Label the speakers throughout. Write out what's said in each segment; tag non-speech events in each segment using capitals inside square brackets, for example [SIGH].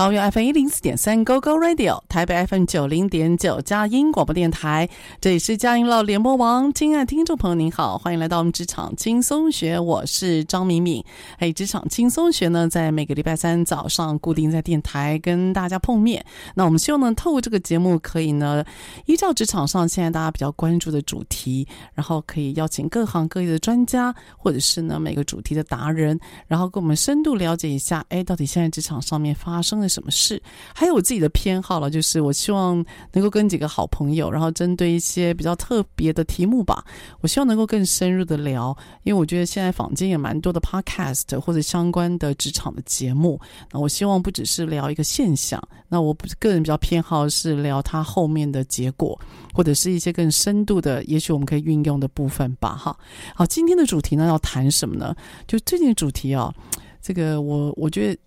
Speaker 1: 桃园 FM 一零四点三 Go Go Radio，台北 FM 九零点九佳音广播电台，这里是佳音乐联播王。亲爱的听众朋友，您好，欢迎来到我们职场轻松学，我是张敏敏。哎，职场轻松学呢，在每个礼拜三早上固定在电台跟大家碰面。那我们希望呢，透过这个节目，可以呢，依照职场上现在大家比较关注的主题，然后可以邀请各行各业的专家，或者是呢每个主题的达人，然后跟我们深度了解一下，哎，到底现在职场上面发生了什么事？还有我自己的偏好了，就是我希望能够跟几个好朋友，然后针对一些比较特别的题目吧，我希望能够更深入的聊，因为我觉得现在坊间也蛮多的 podcast 或者相关的职场的节目，那我希望不只是聊一个现象，那我个人比较偏好是聊它后面的结果，或者是一些更深度的，也许我们可以运用的部分吧。哈，好，今天的主题呢要谈什么呢？就最近主题啊，这个我我觉得。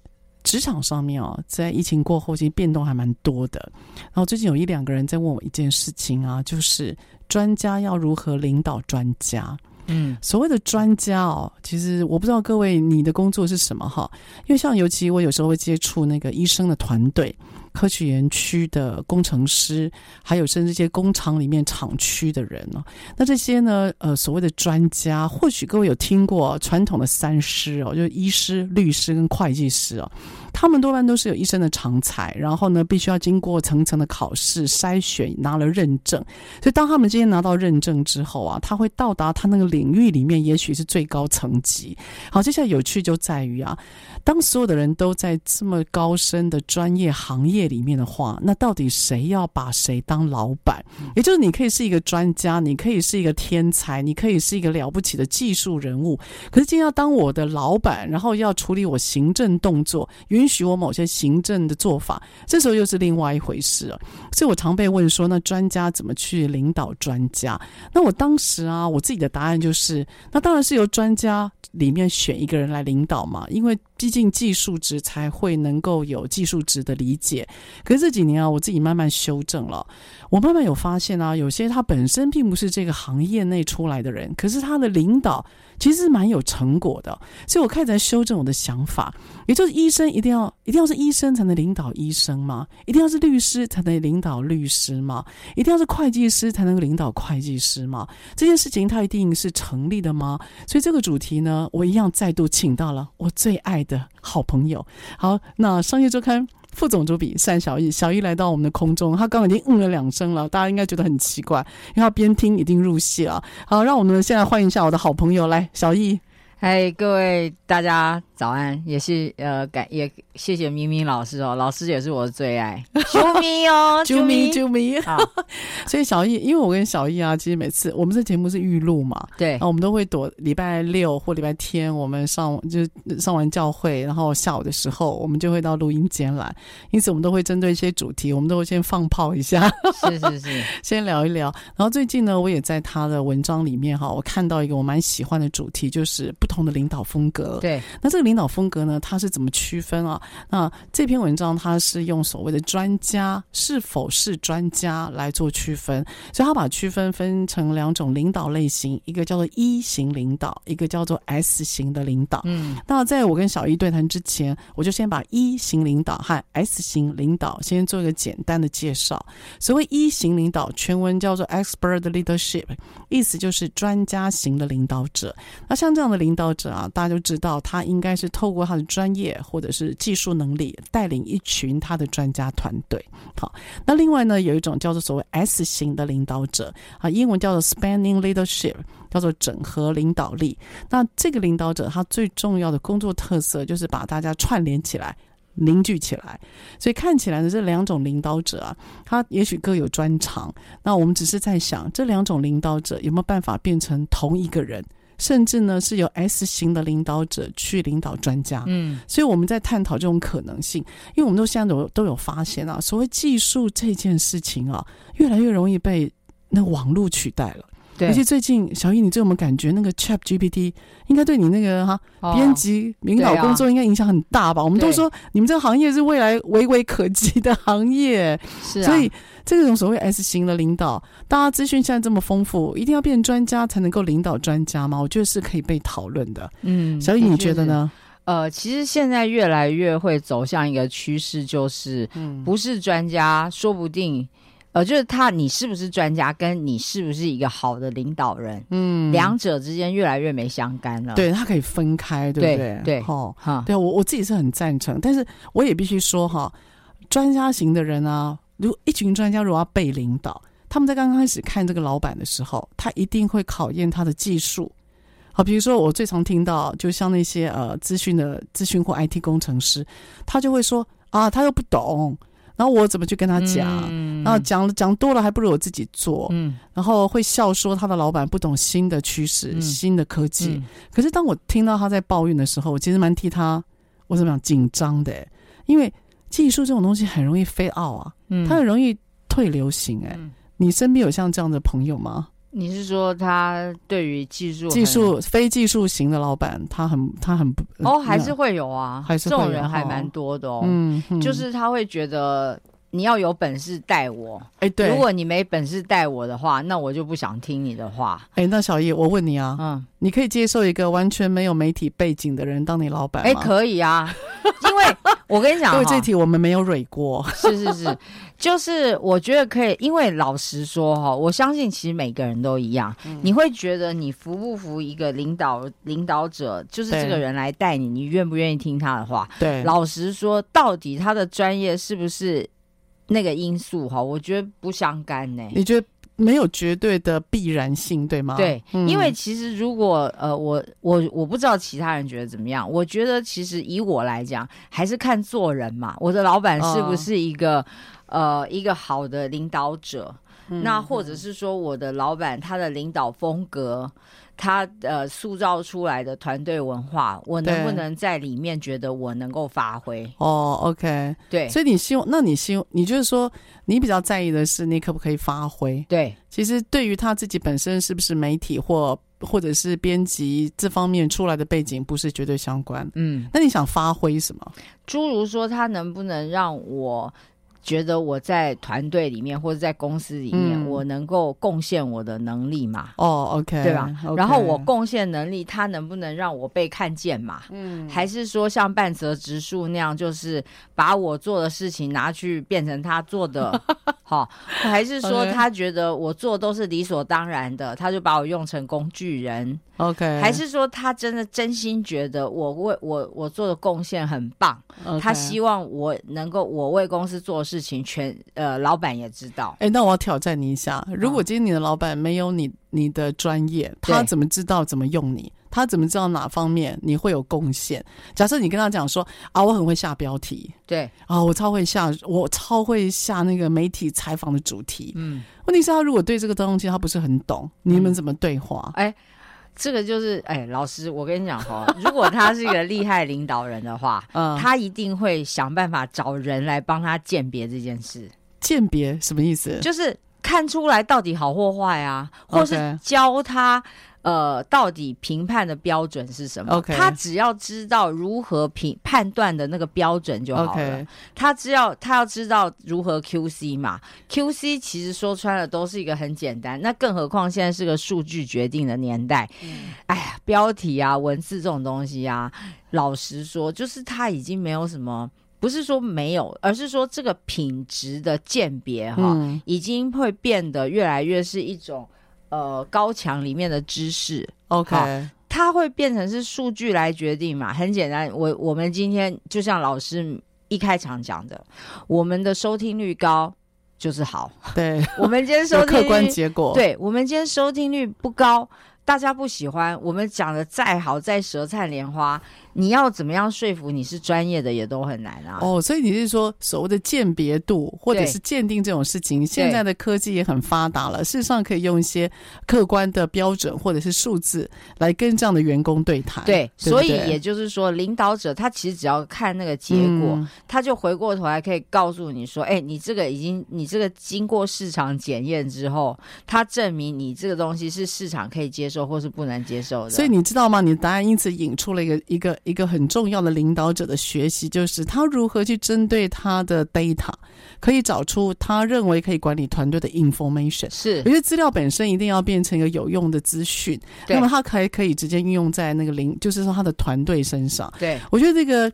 Speaker 1: 职场上面哦，在疫情过后，其实变动还蛮多的。然后最近有一两个人在问我一件事情啊，就是专家要如何领导专家？嗯，所谓的专家哦，其实我不知道各位你的工作是什么哈，因为像尤其我有时候会接触那个医生的团队。科学园区的工程师，还有甚至一些工厂里面厂区的人呢，那这些呢，呃，所谓的专家，或许各位有听过传统的三师哦，就是医师、律师跟会计师哦。他们多半都是有医生的长才，然后呢，必须要经过层层的考试筛选，拿了认证。所以，当他们今天拿到认证之后啊，他会到达他那个领域里面，也许是最高层级。好，接下来有趣就在于啊，当所有的人都在这么高深的专业行业里面的话，那到底谁要把谁当老板？也就是你可以是一个专家，你可以是一个天才，你可以是一个了不起的技术人物，可是今天要当我的老板，然后要处理我行政动作，允允许我某些行政的做法，这时候又是另外一回事了。所以我常被问说，那专家怎么去领导专家？那我当时啊，我自己的答案就是，那当然是由专家里面选一个人来领导嘛，因为毕竟技术职才会能够有技术职的理解。可是这几年啊，我自己慢慢修正了，我慢慢有发现啊，有些他本身并不是这个行业内出来的人，可是他的领导。其实是蛮有成果的，所以我开始在修正我的想法，也就是医生一定要一定要是医生才能领导医生吗？一定要是律师才能领导律师吗？一定要是会计师才能领导会计师吗？这件事情它一定是成立的吗？所以这个主题呢，我一样再度请到了我最爱的好朋友。好，那商业周刊。副总主笔单小艺，小艺来到我们的空中，他刚刚已经嗯了两声了，大家应该觉得很奇怪，因为他边听已经入戏了。好，让我们现在欢迎一下我的好朋友，来，小艺。
Speaker 2: 嗨，各位大家早安，也是呃感也谢谢明明老师哦，老师也是我的最爱，[LAUGHS] 啾咪哦，[LAUGHS]
Speaker 1: 啾咪啾咪，好，[LAUGHS] 所以小艺，因为我跟小艺啊，其实每次我们这节目是预录嘛，
Speaker 2: 对，
Speaker 1: 然后我们都会躲礼拜六或礼拜天，我们上就上完教会，然后下午的时候，我们就会到录音间来，因此我们都会针对一些主题，我们都会先放炮一下，
Speaker 2: 是是是，
Speaker 1: 先聊一聊。然后最近呢，我也在他的文章里面哈，我看到一个我蛮喜欢的主题，就是。不同的领导风格，
Speaker 2: 对，
Speaker 1: 那这个领导风格呢，它是怎么区分啊？那这篇文章它是用所谓的专家是否是专家来做区分，所以他把区分分成两种领导类型，一个叫做 E 型领导，一个叫做 S 型的领导。嗯，那在我跟小易对谈之前，我就先把 E 型领导和 S 型领导先做一个简单的介绍。所谓 E 型领导，全文叫做 Expert Leadership，意思就是专家型的领导者。那像这样的领导者啊，大家就知道他应该是透过他的专业或者是技术能力，带领一群他的专家团队。好，那另外呢，有一种叫做所谓 S 型的领导者啊，英文叫做 Spanning Leadership，叫做整合领导力。那这个领导者他最重要的工作特色就是把大家串联起来。凝聚起来，所以看起来呢，这两种领导者啊，他也许各有专长。那我们只是在想，这两种领导者有没有办法变成同一个人，甚至呢是由 S 型的领导者去领导专家。嗯，所以我们在探讨这种可能性，因为我们都现在都有都有发现啊，所谓技术这件事情啊，越来越容易被那网络取代了。对，而且最近小易，你对我们感觉那个 Chat GPT 应该对你那个哈编辑领导工作应该影响很大吧？我们都说你们这个行业是未来微微可及的行业，是啊。所以这种所谓 S 型的领导，大家资讯现在这么丰富，一定要变专家才能够领导专家吗？我觉得是可以被讨论的。嗯，小易你觉得呢？
Speaker 2: 呃，其实现在越来越会走向一个趋势，就是不是专家，说不定。呃，就是他，你是不是专家，跟你是不是一个好的领导人，嗯，两者之间越来越没相干了。
Speaker 1: 对，他可以分开，对不对？对，哈，哈，对我我自己是很赞成，但是我也必须说哈，专家型的人啊，如果一群专家如果要被领导，他们在刚刚开始看这个老板的时候，他一定会考验他的技术。好，比如说我最常听到，就像那些呃资讯的资讯或 IT 工程师，他就会说啊，他又不懂。然后我怎么去跟他讲？嗯、然后讲讲多了，还不如我自己做。嗯、然后会笑说他的老板不懂新的趋势、嗯、新的科技。嗯、可是当我听到他在抱怨的时候，我其实蛮替他，我怎么讲紧张的？因为技术这种东西很容易 fade out 啊，嗯、它很容易退流行。哎，嗯、你身边有像这样的朋友吗？
Speaker 2: 你是说他对于技术
Speaker 1: 技术非技术型的老板，他很他很不
Speaker 2: 哦，还是会有啊，还是这种人还蛮多的哦。嗯，嗯就是他会觉得你要有本事带我，哎，对，如果你没本事带我的话，那我就不想听你的话。
Speaker 1: 哎，那小叶，我问你啊，嗯，你可以接受一个完全没有媒体背景的人当你老板吗？
Speaker 2: 哎，可以啊，[LAUGHS] 因为我跟你讲，
Speaker 1: 因为这题我们没有蕊过，
Speaker 2: 是是是。就是我觉得可以，因为老实说哈，我相信其实每个人都一样。嗯、你会觉得你服不服一个领导领导者，就是这个人来带你，你愿不愿意听他的话？对，老实说，到底他的专业是不是那个因素哈？我觉得不相干呢。
Speaker 1: 你觉得没有绝对的必然性，对吗？
Speaker 2: 对，嗯、因为其实如果呃，我我我不知道其他人觉得怎么样。我觉得其实以我来讲，还是看做人嘛。我的老板是不是一个？哦呃，一个好的领导者，嗯、那或者是说我的老板他的领导风格，他呃塑造出来的团队文化，我能不能在里面觉得我能够发挥？
Speaker 1: 哦，OK，对，所以你希望，那你希望，你就是说，你比较在意的是你可不可以发挥？对，其实对于他自己本身是不是媒体或或者是编辑这方面出来的背景，不是绝对相关。嗯，那你想发挥什么？
Speaker 2: 诸如说，他能不能让我？觉得我在团队里面或者在公司里面，嗯、我能够贡献我的能力嘛？
Speaker 1: 哦，OK，
Speaker 2: 对吧？Okay. 然后我贡献能力，他能不能让我被看见嘛？嗯，还是说像半泽直树那样，就是把我做的事情拿去变成他做的？[LAUGHS] 好，还是说他觉得我做都是理所当然的，他就把我用成工具人？OK，还是说他真的真心觉得我为我我做的贡献很棒.他希望我能够我为公司做事情全呃老板也知道。
Speaker 1: 哎，那我要挑战你一下，如果今天你的老板没有你你的专业，嗯、他怎么知道怎么用你？他怎么知道哪方面你会有贡献？假设你跟他讲说啊，我很会下标题，对啊，我超会下，我超会下那个媒体采访的主题。嗯，问题是，他如果对这个东西他不是很懂，你们怎么对话？哎、嗯。
Speaker 2: 这个就是哎，老师，我跟你讲哈，[LAUGHS] 如果他是一个厉害领导人的话，嗯，他一定会想办法找人来帮他鉴别这件事。
Speaker 1: 鉴别什么意思？
Speaker 2: 就是看出来到底好或坏啊，或是教他。呃，到底评判的标准是什么
Speaker 3: ？OK，
Speaker 2: 他只要知道如何评判断的那个标准就好了。他只要他要知道如何 QC 嘛，QC 其实说穿了都是一个很简单。那更何况现在是个数据决定的年代。嗯、哎呀，标题啊、文字这种东西啊，老实说，就是他已经没有什么，不是说没有，而是说这个品质的鉴别哈，嗯、已经会变得越来越是一种。呃，高墙里面的知识
Speaker 3: ，OK，
Speaker 2: 它会变成是数据来决定嘛？很简单，我我们今天就像老师一开场讲的，我们的收听率高就是好，
Speaker 3: 对，[LAUGHS]
Speaker 2: 我们今天收听率
Speaker 3: 客观结果，
Speaker 2: 对，我们今天收听率不高，大家不喜欢，我们讲的再好再舌灿莲花。你要怎么样说服你是专业的也都很难啊！
Speaker 3: 哦，所以你是说所谓的鉴别度或者是鉴定这种事情，现在的科技也很发达了，事实上可以用一些客观的标准或者是数字来跟这样的员工对谈。
Speaker 2: 对，
Speaker 3: 对对
Speaker 2: 所以也就是说，领导者他其实只要看那个结果，嗯、他就回过头来可以告诉你说：“哎，你这个已经，你这个经过市场检验之后，他证明你这个东西是市场可以接受或是不能接受的。”
Speaker 3: 所以你知道吗？你的答案因此引出了一个一个。一个很重要的领导者的学习，就是他如何去针对他的 data，可以找出他认为可以管理团队的 information。
Speaker 2: 是，
Speaker 3: 我觉得资料本身一定要变成一个有用的资
Speaker 2: 讯，
Speaker 3: 那么他可以可以直接运用在那个领，就是说他的团队身上。
Speaker 2: 对，
Speaker 3: 我觉得这个。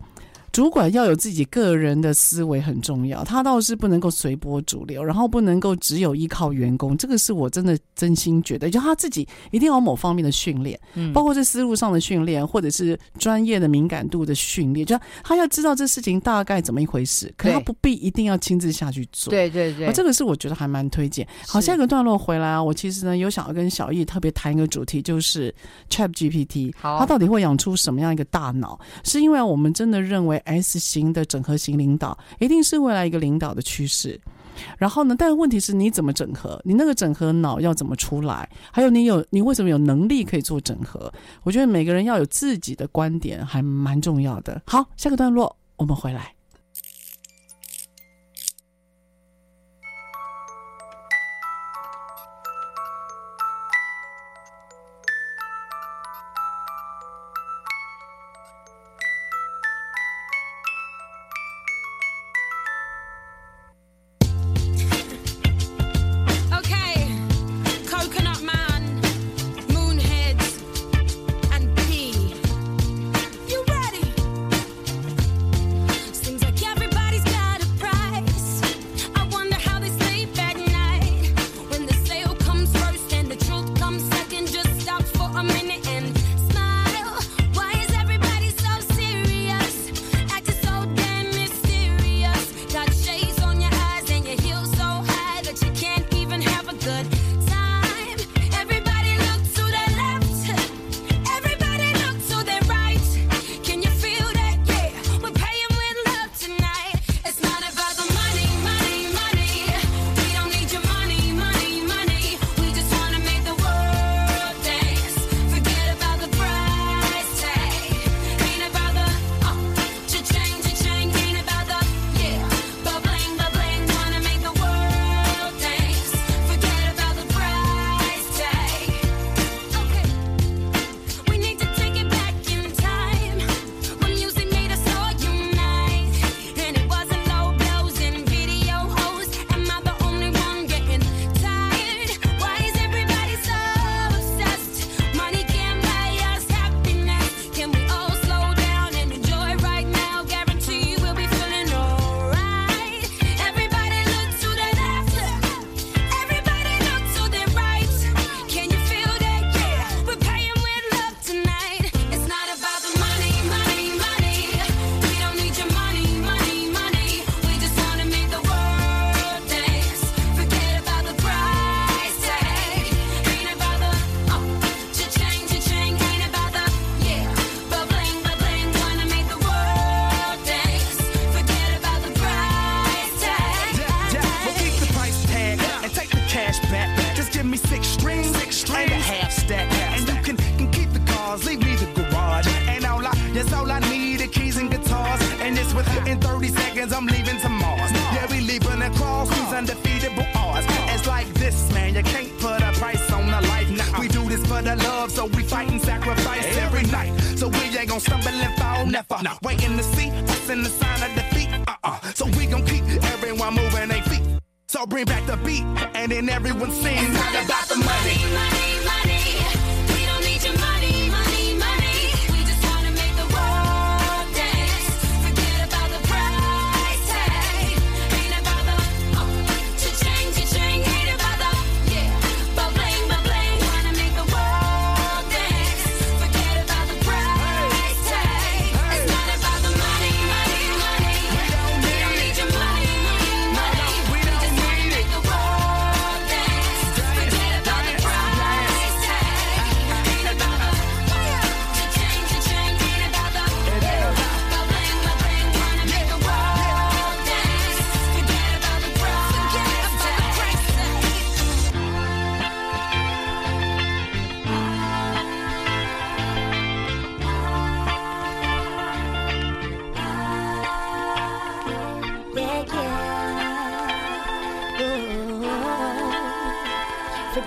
Speaker 3: 主管要有自己个人的思维很重要，他倒是不能够随波逐流，然后不能够只有依靠员工。这个是我真的真心觉得，就他自己一定要有某方面的训练，嗯，包括是思路上的训练，或者是专业的敏感度的训练，就他要知道这事情大概怎么一回事，可他不必一定要亲自下去做。
Speaker 2: 对对对，
Speaker 3: 这个是我觉得还蛮推荐。好，下一个段落回来啊，我其实呢有想要跟小易特别谈一个主题，就是 ChatGPT，好，它到底会养出什么样一个大脑？是因为我们真的认为。S 型的整合型领导一定是未来一个领导的趋势，然后呢，但问题是你怎么整合？你那个整合脑要怎么出来？还有你有你为什么有能力可以做整合？我觉得每个人要有自己的观点，还蛮重要的。好，下个段落我们回
Speaker 4: 来。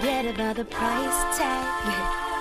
Speaker 4: Forget about the price tag. [LAUGHS]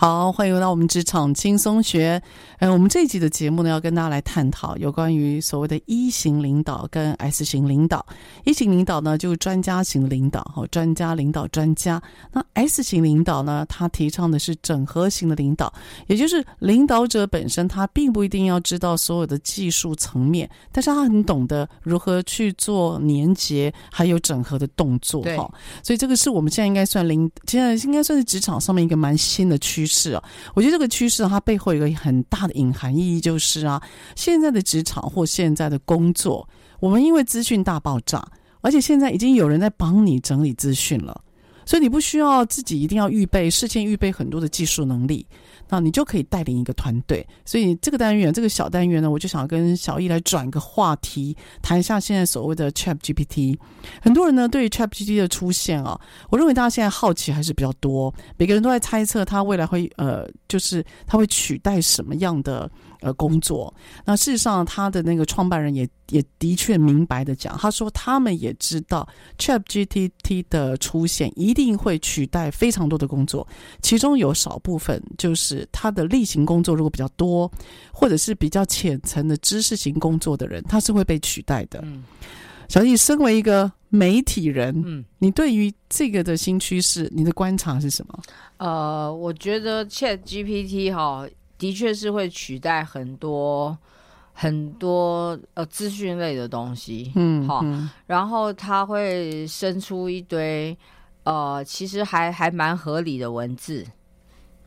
Speaker 1: 好，欢迎回到我们职场轻松学。呃，我们这一集的节目呢，要跟大家来探讨有关于所谓的 E 型领导跟 S 型领导。E 型领导呢，就是专家型领导，哈，专家领导专家。那 S 型领导呢，他提倡的是整合型的领导，也就是领导者本身他并不一定要知道所有的技术层面，但是他很懂得如何去做连结，还有整合的动作，哈。所以这个是我们现在应该算领，现在应该算是职场上面一个蛮新的趋势。是啊，我觉得这个趋势它背后有一个很大的隐含意义，就是啊，现在的职场或现在的工作，我们因为资讯大爆炸，而且现在已经有人在帮你整理资讯了，所以你不需要自己一定要预备，事先预备很多的技术能力。那你就可以带领一个团队，所以这个单元这个小单元呢，我就想跟小易来转一个话题，谈一下现在所谓的 Chat GPT。很多人呢对于 Chat GPT 的出现啊，我认为大家现在好奇还是比较多，每个人都在猜测它未来会呃，就是它会取代什么样的呃工作。那事实上，他的那个创办人也也的确明白的讲，他说他们也知道 Chat GPT 的出现一定会取代非常多的工作，其中有少部分就是。他的例行工作如果比较多，或者是比较浅层的知识型工作的人，他是会被取代的。嗯，小易，身为一个媒体人，嗯，你对于这个的新趋势，你的观察是什么？
Speaker 2: 呃，我觉得 Chat GPT 哈，的确是会取代很多很多呃资讯类的东西，嗯，好，然后它会生出一堆呃，其实还还蛮合理的文字。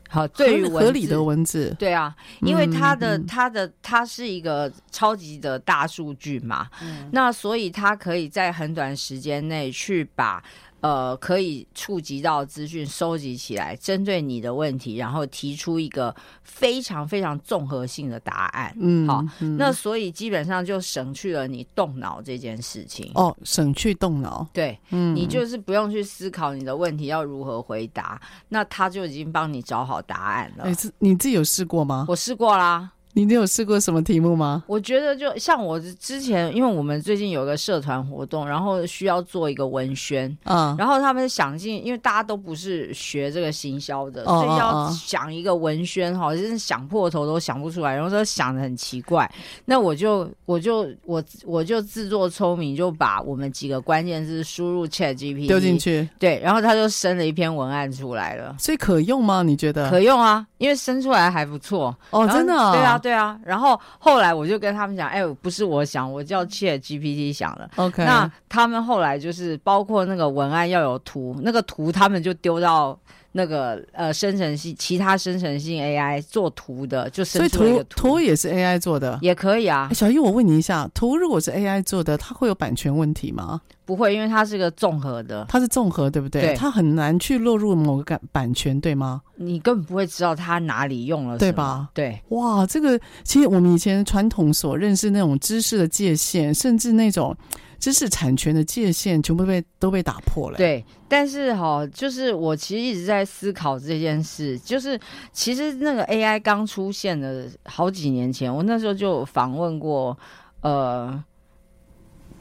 Speaker 2: 好，对于
Speaker 1: 合理的文字，
Speaker 2: 对啊，因为它的它的它是一个超级的大数据嘛，嗯，那所以它可以在很短时间内去把。呃，可以触及到资讯收集起来，针对你的问题，然后提出一个非常非常综合性的答案。嗯，好，嗯、那所以基本上就省去了你动脑这件事情。
Speaker 1: 哦，省去动脑。
Speaker 2: 对，嗯，你就是不用去思考你的问题要如何回答，那他就已经帮你找好答案了。
Speaker 1: 哎，你自己有试过吗？
Speaker 2: 我试过啦。
Speaker 1: 你有试过什么题目吗？
Speaker 2: 我觉得就像我之前，因为我们最近有一个社团活动，然后需要做一个文宣，嗯，然后他们想尽，因为大家都不是学这个行销的，哦、所以要想一个文宣哈，就是想破头都想不出来，然后说想的很奇怪，那我就我就我我就自作聪明，就把我们几个关键字输入 ChatGPT
Speaker 1: 丢进去，
Speaker 2: 对，然后他就生了一篇文案出来了，
Speaker 1: 所以可用吗？你觉得
Speaker 2: 可用啊？因为生出来还不错
Speaker 1: 哦，真的、哦，
Speaker 2: 对啊。对啊，然后后来我就跟他们讲，哎，不是我想，我叫 Chat GPT 想的。OK，那他们后来就是包括那个文案要有图，那个图他们就丢到那个呃生成性其他生成性 AI 做图的，就生出一个图。
Speaker 1: 所以图图也是 AI 做的，
Speaker 2: 也可以啊。
Speaker 1: 小易，我问你一下，图如果是 AI 做的，它会有版权问题吗？
Speaker 2: 不会，因为它是个综合的，
Speaker 1: 它是综合，对不对？对，它很难去落入某个版版权，对吗？
Speaker 2: 你根本不会知道它哪里用了，
Speaker 1: 对吧？
Speaker 2: 对，
Speaker 1: 哇，这个其实我们以前传统所认识那种知识的界限，甚至那种知识产权的界限，全部被都被打破了。
Speaker 2: 对，但是哈、哦，就是我其实一直在思考这件事，就是其实那个 AI 刚出现的好几年前，我那时候就访问过，呃。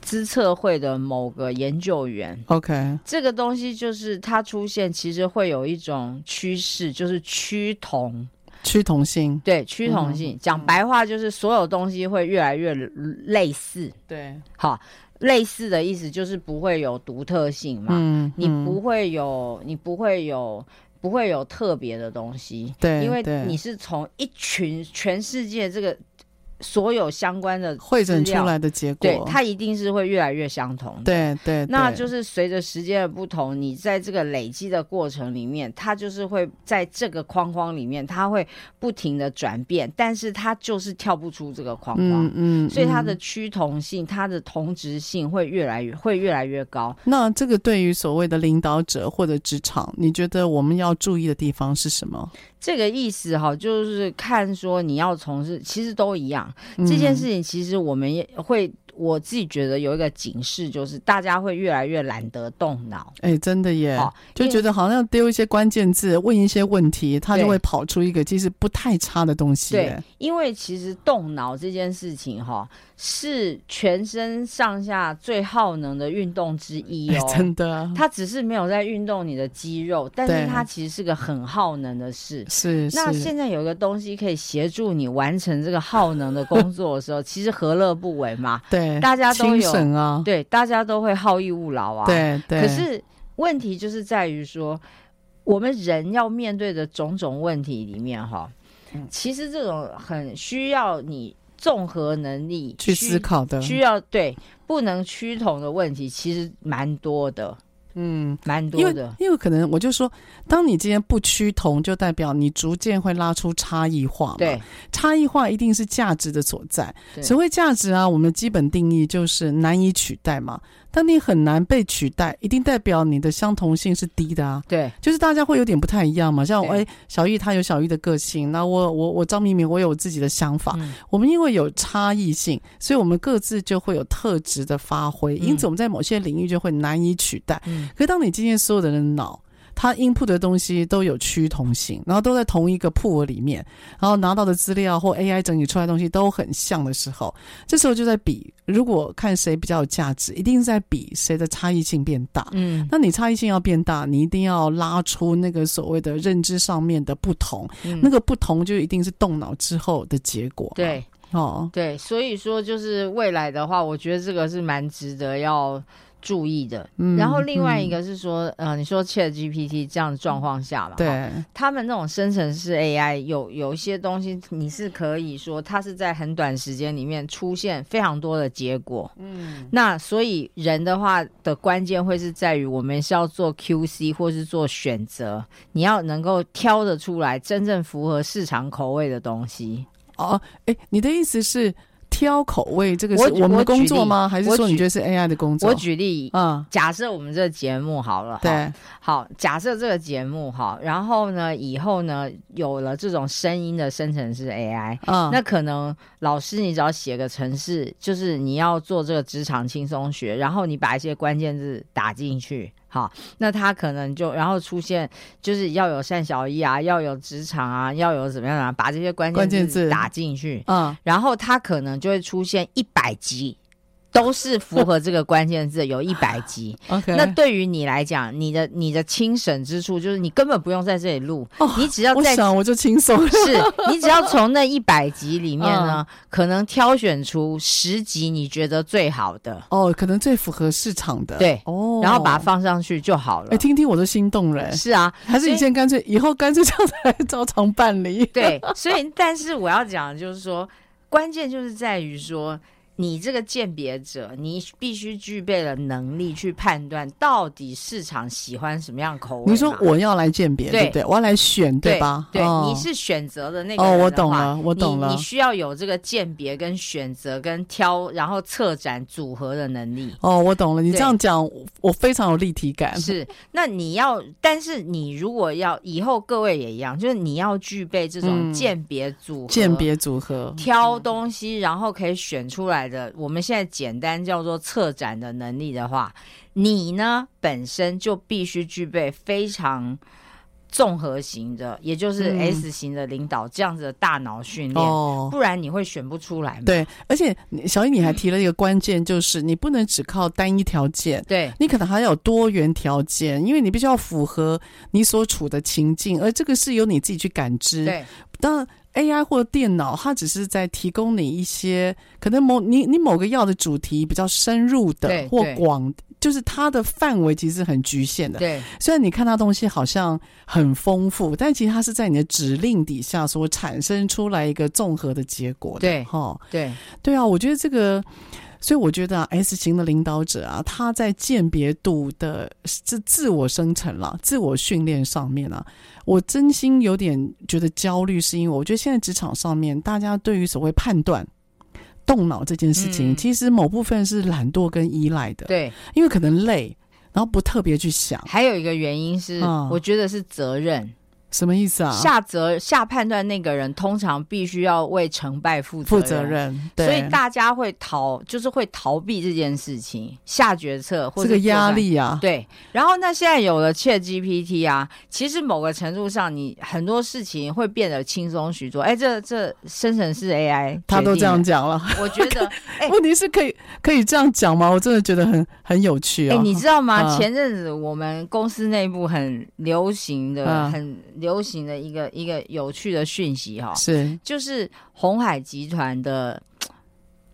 Speaker 2: 资策会的某个研究员。
Speaker 1: OK，
Speaker 2: 这个东西就是它出现，其实会有一种趋势，就是趋同。
Speaker 1: 趋同性，
Speaker 2: 对，趋同性。讲、
Speaker 1: 嗯、
Speaker 2: 白话就是所有东西会越来越类似。
Speaker 1: 对，
Speaker 2: 好，类似的意思就是不会有独特性嘛。
Speaker 1: 嗯，
Speaker 2: 你不会有，你不会有，不会有特别的东西。
Speaker 1: 对，
Speaker 2: 因为你是从一群全世界这个。所有相关的
Speaker 1: 会诊出来的结果，
Speaker 2: 对，它一定是会越来越相同的。
Speaker 1: 对对，
Speaker 2: 那就是随着时间的不同，你在这个累积的过程里面，它就是会在这个框框里面，它会不停的转变，但是它就是跳不出这个框框。
Speaker 1: 嗯，嗯，
Speaker 2: 所以它的趋同性、它的同质性会越来越会越来越高。
Speaker 1: 那这个对于所谓的领导者或者职场，你觉得我们要注意的地方是什么？
Speaker 2: 这个意思哈，就是看说你要从事，其实都一样。
Speaker 1: 嗯、
Speaker 2: 这件事情其实我们也会，我自己觉得有一个警示，就是大家会越来越懒得动脑。
Speaker 1: 哎，真的耶，就觉得好像丢一些关键字，问一些问题，它就会跑出一个其实不太差的东西。
Speaker 2: 对，因为其实动脑这件事情哈。是全身上下最耗能的运动之一哦，
Speaker 1: 欸、真的。
Speaker 2: 它只是没有在运动你的肌肉，但是它其实是个很耗能的事。
Speaker 1: 是。
Speaker 2: 那现在有一个东西可以协助你完成这个耗能的工作的时候，其实何乐不为嘛？[LAUGHS]
Speaker 1: 对，
Speaker 2: 大家都有
Speaker 1: 啊，
Speaker 2: 对，大家都会好逸恶劳啊。
Speaker 1: 对对。
Speaker 2: 可是问题就是在于说，我们人要面对的种种问题里面，哈，其实这种很需要你。综合能力
Speaker 1: 去思考的，
Speaker 2: 需要对不能趋同的问题，其实蛮多的，
Speaker 1: 嗯，
Speaker 2: 蛮多的。
Speaker 1: 因为，因为可能我就说，当你今天不趋同，就代表你逐渐会拉出差异化嘛。
Speaker 2: 对，
Speaker 1: 差异化一定是价值的所在。所谓价值啊，我们基本定义就是难以取代嘛。当你很难被取代，一定代表你的相同性是低的啊。
Speaker 2: 对，
Speaker 1: 就是大家会有点不太一样嘛。像我，哎，小玉她有小玉的个性，那我我我张明明我有我自己的想法。嗯、我们因为有差异性，所以我们各自就会有特质的发挥，因此我们在某些领域就会难以取代。嗯、可是当你今天所有的人脑。他 input 的东西都有趋同性，然后都在同一个 pool 里面，然后拿到的资料或 AI 整理出来的东西都很像的时候，这时候就在比，如果看谁比较有价值，一定是在比谁的差异性变大。嗯，那你差异性要变大，你一定要拉出那个所谓的认知上面的不同，嗯、那个不同就一定是动脑之后的结果。
Speaker 2: 对，
Speaker 1: 哦，
Speaker 2: 对，所以说就是未来的话，我觉得这个是蛮值得要。注意的，然后另外一个是说，嗯、呃，你说 ChatGPT 这样的状况下嘛，
Speaker 1: 对，
Speaker 2: 他们那种生成式 AI 有有一些东西，你是可以说它是在很短时间里面出现非常多的结果，嗯，那所以人的话的关键会是在于我们是要做 QC 或是做选择，你要能够挑得出来真正符合市场口味的东西。
Speaker 1: 哦，哎，你的意思是？挑口味，这个是我们的工作吗？还是说你觉得是 AI 的工作？
Speaker 2: 我举例，嗯，假设我们这个节目好了，
Speaker 1: 对，
Speaker 2: 好，假设这个节目好，然后呢，以后呢，有了这种声音的生成式 AI，嗯，那可能老师你只要写个程式，就是你要做这个职场轻松学，然后你把一些关键字打进去。好，那他可能就然后出现，就是要有善小易啊，要有职场啊，要有怎么样啊，把这些关键字打进去，嗯，然后他可能就会出现一百集。都是符合这个关键字，[LAUGHS] 有一百集。
Speaker 1: OK，
Speaker 2: 那对于你来讲，你的你的轻省之处就是你根本不用在这里录，
Speaker 1: 哦、
Speaker 2: 你只要在
Speaker 1: 我想我就轻松。
Speaker 2: 是你只要从那一百集里面呢，[LAUGHS] 嗯、可能挑选出十集你觉得最好的
Speaker 1: 哦，可能最符合市场的
Speaker 2: 对
Speaker 1: 哦，
Speaker 2: 然后把它放上去就好了。
Speaker 1: 哎，听听我都心动了。
Speaker 2: 是啊，
Speaker 1: 还是你现在干脆以后干脆这样子来 [LAUGHS] 照常办理。
Speaker 2: 对，所以但是我要讲的就是说，关键就是在于说。你这个鉴别者，你必须具备了能力去判断到底市场喜欢什么样口味。
Speaker 1: 你说我要来鉴别，对不对？我要来选，对吧？
Speaker 2: 对，你是选择的那个
Speaker 1: 哦，我懂了，我懂了。
Speaker 2: 你需要有这个鉴别、跟选择、跟挑，然后策展组合的能力。
Speaker 1: 哦，我懂了。你这样讲，我非常有立体感。
Speaker 2: 是，那你要，但是你如果要以后各位也一样，就是你要具备这种鉴别组合、
Speaker 1: 鉴别组合
Speaker 2: 挑东西，然后可以选出来。的，我们现在简单叫做策展的能力的话，你呢本身就必须具备非常综合型的，也就是
Speaker 1: 嗯
Speaker 2: S 型的领导、这样子的大脑训练，
Speaker 1: 哦，
Speaker 2: 不然你会选不出来嘛。
Speaker 1: 对，而且小易你还提了一个关键，就是你不能只靠单一条件。
Speaker 2: 对
Speaker 1: 你可能还要有多元条件，因为你必须要符合你所处的情境，而这个是由你自己去感知。
Speaker 2: 对
Speaker 1: 当然 AI 或电脑，它只是在提供你一些可能某你你某个要的主题比较深入的或广，就是它的范围其实很局限的。
Speaker 2: 对
Speaker 1: 虽然你看它东西好像很丰富，但其实它是在你的指令底下所产生出来一个综合的结果的。
Speaker 2: 对
Speaker 1: 哈，
Speaker 2: 对
Speaker 1: 对啊，我觉得这个，所以我觉得啊，S 型的领导者啊，他在鉴别度的这自我生成啦、自我训练上面啊，我真心有点觉得焦虑，是因为我觉得现在职场上面，大家对于所谓判断、动脑这件事情，
Speaker 2: 嗯。
Speaker 1: 其实某部分是懒惰跟依赖的，
Speaker 2: 对，
Speaker 1: 因为可能累，然后不特别去想，
Speaker 2: 还有一个原因是，
Speaker 1: 嗯。
Speaker 2: 我觉得是责任。
Speaker 1: 什么意思啊？
Speaker 2: 下责下判断那个人，通常必须要为成败负责
Speaker 1: 负责任，对，
Speaker 2: 所以大家会逃，就是会逃避这件事情，下决策或者
Speaker 1: 这个压力啊，
Speaker 2: 对，然后那现在有了 Chat GPT 啊，其实某个程度上，你很多事情会变得轻松许多。哎，这这生成式 AI，
Speaker 1: 他都这
Speaker 2: 样讲了。我觉得，[LAUGHS] 哎
Speaker 1: 问题是可以可以这样讲吗？我真的觉得很很有趣
Speaker 2: 哎，
Speaker 1: 啊！
Speaker 2: 你知道吗？
Speaker 1: 嗯
Speaker 2: 前阵子我们公司内部很流行的、
Speaker 1: 嗯
Speaker 2: 很流行的一个一个有趣的讯息哈、
Speaker 1: 是
Speaker 2: 就是红海集团的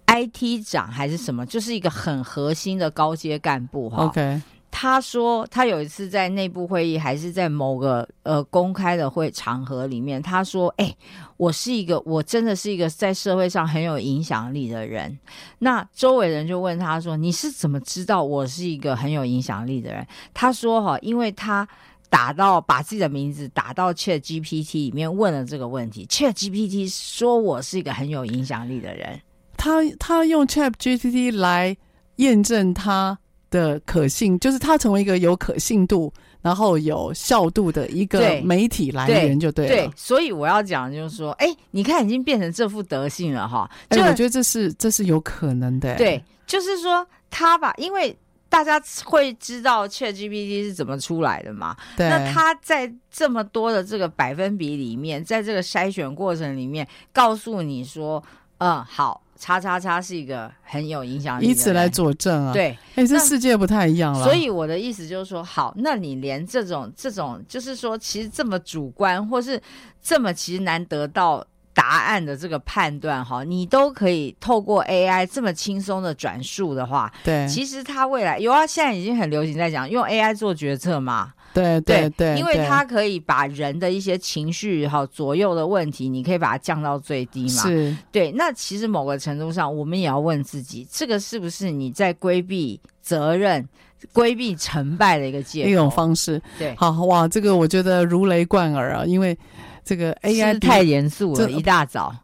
Speaker 2: IT 长还是什么，就是一个很核心的高阶干部哈。
Speaker 1: OK，
Speaker 2: 他说他有一次在内部会议，还是在某个呃公开的会场合里面，他说：“哎、我是一个，我真的是一个在社会上很有影响力的人。”那周围人就问他说：“你是怎么知道我是一个很有影响力的人？”他说：“哈，因为他。”打到把自己的名字打到 Chat GPT 里面问了这个问题，Chat GPT 说我是一个很有影响力的人，
Speaker 1: 他他用 Chat GPT 来验证他的可信，就是他成为一个有可信度，然后有效度的一
Speaker 2: 个
Speaker 1: 媒体来源就对了。
Speaker 2: 对，所以我要讲就是说，哎，你看已经变成这副德性了哈，
Speaker 1: 哎、
Speaker 2: 就
Speaker 1: 我觉得这是这是有可能的。
Speaker 2: 对，就是说他吧，因为大家会知道 ChatGPT 是怎么出来的嘛，
Speaker 1: 对，
Speaker 2: 那他在这么多的这个百分比里面，在这个筛选过程里面，告诉你说，嗯，好，叉叉叉是一个很有影响力的，
Speaker 1: 以此来佐证啊。，
Speaker 2: 对。
Speaker 1: 哎，
Speaker 2: 这
Speaker 1: 世界不太一样了。
Speaker 2: 所以我的意思就是说，好，那你连这种这种，就是说，其实这么主观，或是这么其实难得到答案的这个判断，哈，你都可以透过 AI 这么轻松的转述的话，
Speaker 1: 对，
Speaker 2: 其实它未来有啊，现在已经很流行在讲用 AI 做决策嘛，
Speaker 1: 对对对，
Speaker 2: 因
Speaker 1: 为
Speaker 2: 它可以把人的一些情绪哈左右的问题，你可以把它降到最低嘛。
Speaker 1: 是
Speaker 2: 对，那其实某个程度上，我们也要问自己，这个是不是你在规避责任、规避成败的一个借口？
Speaker 1: 一种方式。
Speaker 2: 对，
Speaker 1: 好哇，这个我觉得如雷贯耳啊，因为这个 AI
Speaker 2: 太严肃
Speaker 1: 这
Speaker 2: 了，一大早。[LAUGHS]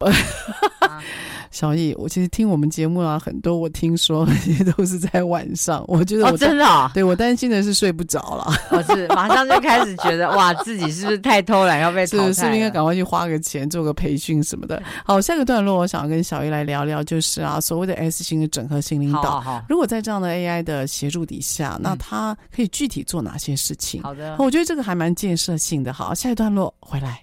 Speaker 1: 小易，我其实听我们节目啊，很多我听说也都是在晚上，我觉得我
Speaker 2: 哦，真的、哦，
Speaker 1: 对我担心的是睡不着了，
Speaker 2: 我是马上就开始觉得，[LAUGHS] 哇，自己是不是太偷懒要被淘汰？
Speaker 1: 是是不是应该赶快去花个钱做个培训什么的？好，下个段落我想要跟小易来聊聊，就是啊，所谓的 S 型的整合
Speaker 2: 型领导，
Speaker 1: 如果在这样的 AI 的协助底下，那
Speaker 2: 嗯
Speaker 1: 它可以具体做哪些事情？
Speaker 2: 好的，
Speaker 1: 我觉得这个还蛮建设性的。好，下一段落回来。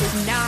Speaker 3: is not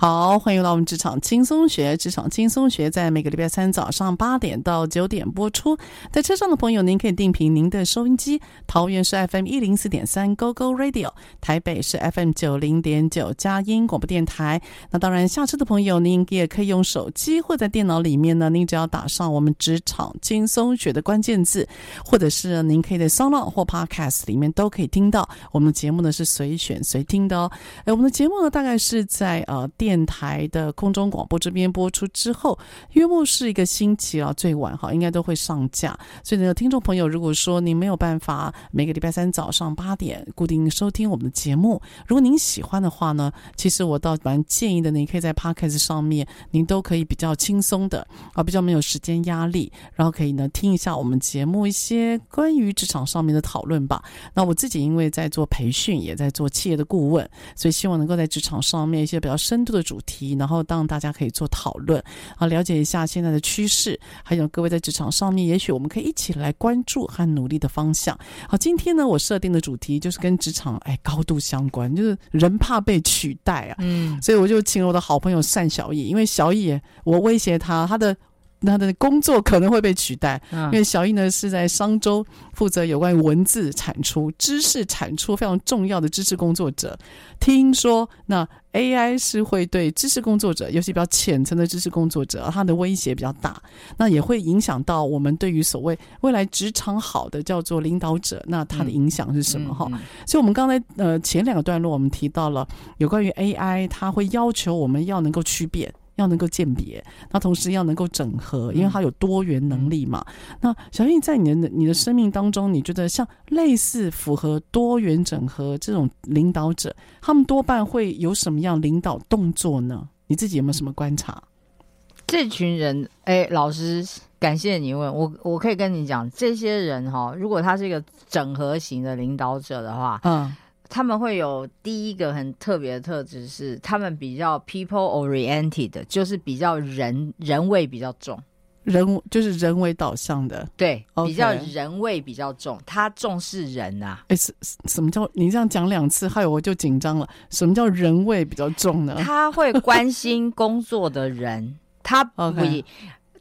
Speaker 1: 好，欢迎来到我们职场轻松学。职场轻松学在每个礼拜三早上八点到九点播出。在车上的朋友，您可以定频您的收音机。桃园是 FM 一零四点三 Go Go Radio，台北是 FM 九零点九佳音广播电台。那当然，下车的朋友，您也可以用手机或在电脑里面呢，您只要打上我们职场轻松学的关键字，或者是您可以在 Sono 或 Podcast 里面都可以听到我们的节目呢，是随选随听的哦。哎，我们的节目呢，大概是在呃电。电台的空中广播这边播出之后，约莫是一个星期啊，最晚哈应该都会上架。所以呢，听众朋友，如果说您没有办法每个礼拜三早上八点固定收听我们的节目，如果您喜欢的话呢，其实我倒蛮建议的，您可以在 Podcast 上面，您都可以比较轻松的啊，比较没有时间压力，然后可以呢听一下我们节目一些关于职场上面的讨论吧。那我自己因为在做培训，也在做企业的顾问，所以希望能够在职场上面一些比较深度的。的主题，然后让大家可以做讨论啊，了解一下现在的趋势，还有各位在职场上面，也许我们可以一起来关注和努力的方向。好，今天呢，我设定的主题就是跟职场哎高度相关，就是人怕被取代啊，嗯，所以我就请了我的好朋友单小野，因为小野我威胁他，他的。他的工作可能会被取代，因为小艺呢是在商周负责有关于文字产出、知识产出非常重要的知识工作者。听说那 AI 是会对知识工作者，尤其比较浅层的知识工作者，他的威胁比较大，那也会影响到我们对于所谓未来职场好的叫做领导者，那他的影响是什么？哈、所以我们刚才呃前两个段落我们提到了有关于 AI，它会要求我们要能够区别。要能够鉴别，那同时要能够整合，因为它有多元能力嘛。那小艺在你的你的生命当中，你觉得像类似符合多元整合这种领导者，他们多半会有什么样领导动作呢？你自己有没有什么观察？
Speaker 2: 这群人，哎，老师，感谢你问我，我可以跟你讲，这些人哈，如果他是一个整合型的领导者的话，嗯。他们会有第一个很特别的特质是，他们比较 people oriented，就是比较人人味比较重，
Speaker 1: 人就是人为导向的，
Speaker 2: 对，okay. 比较人味比较重，他重视人啊。
Speaker 1: 哎，什什么叫你这样讲两次，害我就紧张了。什么叫人味比较重呢？
Speaker 2: 他会关心工作的人，他不，[LAUGHS]
Speaker 1: okay.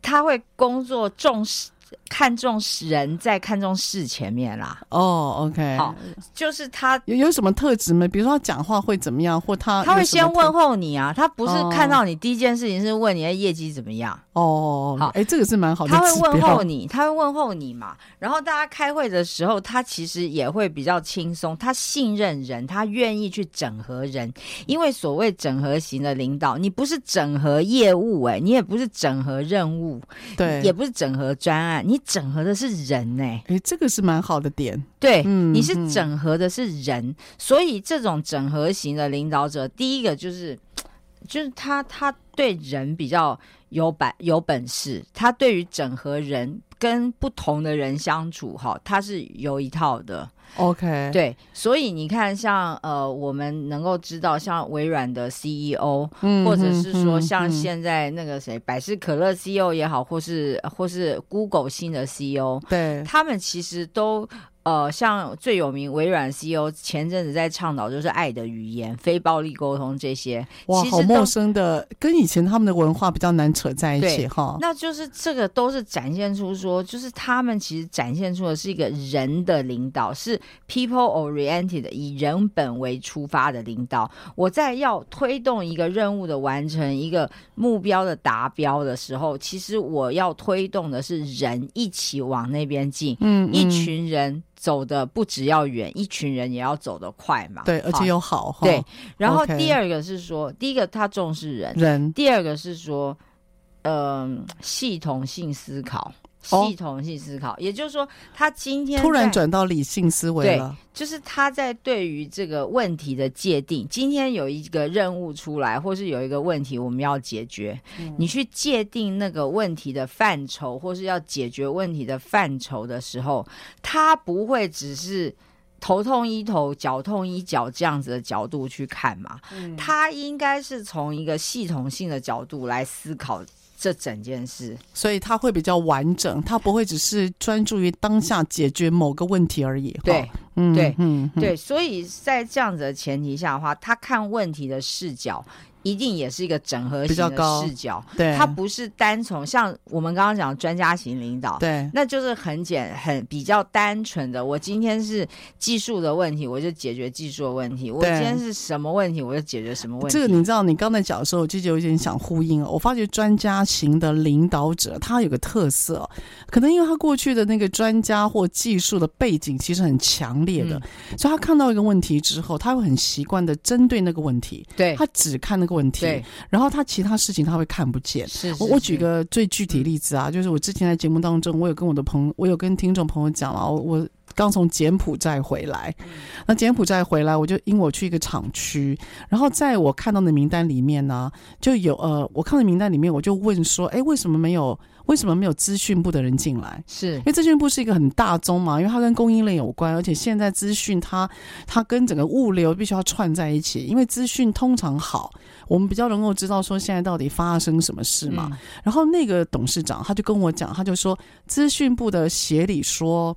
Speaker 2: 他会工作重视。看重人，在看重事前面啦。
Speaker 1: 哦，OK，
Speaker 2: 好，就是他
Speaker 1: 有有什么特质吗？比如说他讲话会怎么样，或他
Speaker 2: 他会先问候你啊，他不是
Speaker 1: 哦
Speaker 2: 看到你第一件事情是问你的业绩怎么样。
Speaker 1: 哦，
Speaker 2: 好
Speaker 1: 哎，这个是蛮好的
Speaker 2: 他
Speaker 1: 会
Speaker 2: 问候你，他会问候你嘛。然后大家开会的时候，他其实也会比较轻松，他信任人，他愿意去整合人。因为所谓整合型的领导，你不是整合业务、欸，哎，你也不是整合任务，
Speaker 1: 对，
Speaker 2: 也不是整合专案，你整合的是人、欸，哎。
Speaker 1: 哎，这个是蛮好的点。
Speaker 2: 对，
Speaker 1: 嗯
Speaker 2: 你是整合的是人，所以这种整合型的领导者，第一个就是，就是他他对人比较有本有本事，他对于整合人跟不同的人相处，哈，他是有一套的。
Speaker 1: OK，
Speaker 2: 对，所以你看像，呃，我们能够知道，像微软的 CEO，、
Speaker 1: 嗯
Speaker 2: 或者是说
Speaker 1: 嗯
Speaker 2: 像
Speaker 1: 嗯
Speaker 2: 现在那个谁，百事可乐 CEO 也好，或是或是 Google 新的 CEO，
Speaker 1: 对，
Speaker 2: 他们其实都呃，像最有名微软 CEO 前阵子在倡导就是爱的语言、非暴力沟通这些，
Speaker 1: 哇，好陌生的，跟以前他们的文化比较难扯在一起哈。
Speaker 2: 那就是这个都是展现出说，就是他们其实展现出的是一个人的领导，是 people oriented 以人本为出发的领导。我在要推动一个任务的完成、一个目标的达标的时候，其实我要推动的是人一起往那边进，
Speaker 1: 嗯，
Speaker 2: 一
Speaker 1: 嗯
Speaker 2: 群人走的不只要远，一群人也要走得快嘛。
Speaker 1: 对，而且
Speaker 2: 好
Speaker 1: 又好哦。
Speaker 2: 对。然后第二个是说，第一个他重视人，
Speaker 1: 人
Speaker 2: 第二个是说，嗯、系统性思考，
Speaker 1: 哦
Speaker 2: 系统性思考，也就是说，他今天
Speaker 1: 突然转到理性思维
Speaker 2: 对
Speaker 1: 了。
Speaker 2: 就是他在对于这个问题的界定，今天有一个任务出来，或是有一个问题我们要解决，
Speaker 1: 嗯。
Speaker 2: 你去界定那个问题的范畴，或是要解决问题的范畴的时候，他不会只是头痛医头，脚痛医脚这样子的角度去看嘛，
Speaker 1: 嗯。
Speaker 2: 他应该是从一个系统性的角度来思考这整件事。
Speaker 1: 所以他会比较完整，他不会只是专注于当下解决某个问题而已。哈
Speaker 2: 对，
Speaker 1: 嗯
Speaker 2: 对
Speaker 1: 嗯，嗯
Speaker 2: 对，所以在这样子的前提下的话，他看问题的视角一定也是一个整合
Speaker 1: 比
Speaker 2: 型的视角，
Speaker 1: 对，
Speaker 2: 他不是单从像我们刚刚讲的专家型领导，
Speaker 1: 对
Speaker 2: 那就是很简很比较单纯的。我今天是技术的问题，我就解决技术的问题；我今天是什么问题，我就解决什么问题。
Speaker 1: 这个你知道，你刚才讲的时候，我就有点想呼应哦。我发觉专家型的领导者，他有个特色哦，可能因为他过去的那个专家或技术的背景其实很强烈的，
Speaker 2: 嗯
Speaker 1: 所以他看到一个问题之后，他会很习惯的针对那个问题，
Speaker 2: 对
Speaker 1: 他只看那个问题
Speaker 2: 对，
Speaker 1: 然后他其他事情他会看不见。
Speaker 2: 是是
Speaker 1: 我我举个最具体例子啊，就是我之前在节目当中，我有跟我的朋友，我有跟听众朋友讲了，我我刚从柬埔寨回来，那柬埔寨回来，我就因为我去一个厂区，然后在我看到的名单里面呢，就有呃，我看到名单里面，我就问说，哎，为什么没有为什么没有资讯部的人进来？
Speaker 2: 是
Speaker 1: 因为资讯部是一个很大宗嘛，因为它跟供应链有关，而且现在资讯它它跟整个物流必须要串在一起，因为资讯通常好，我们比较能够知道说现在到底发生什么事嘛。
Speaker 2: 嗯
Speaker 1: 然后那个董事长他就跟我讲，他就说资讯部的协理说，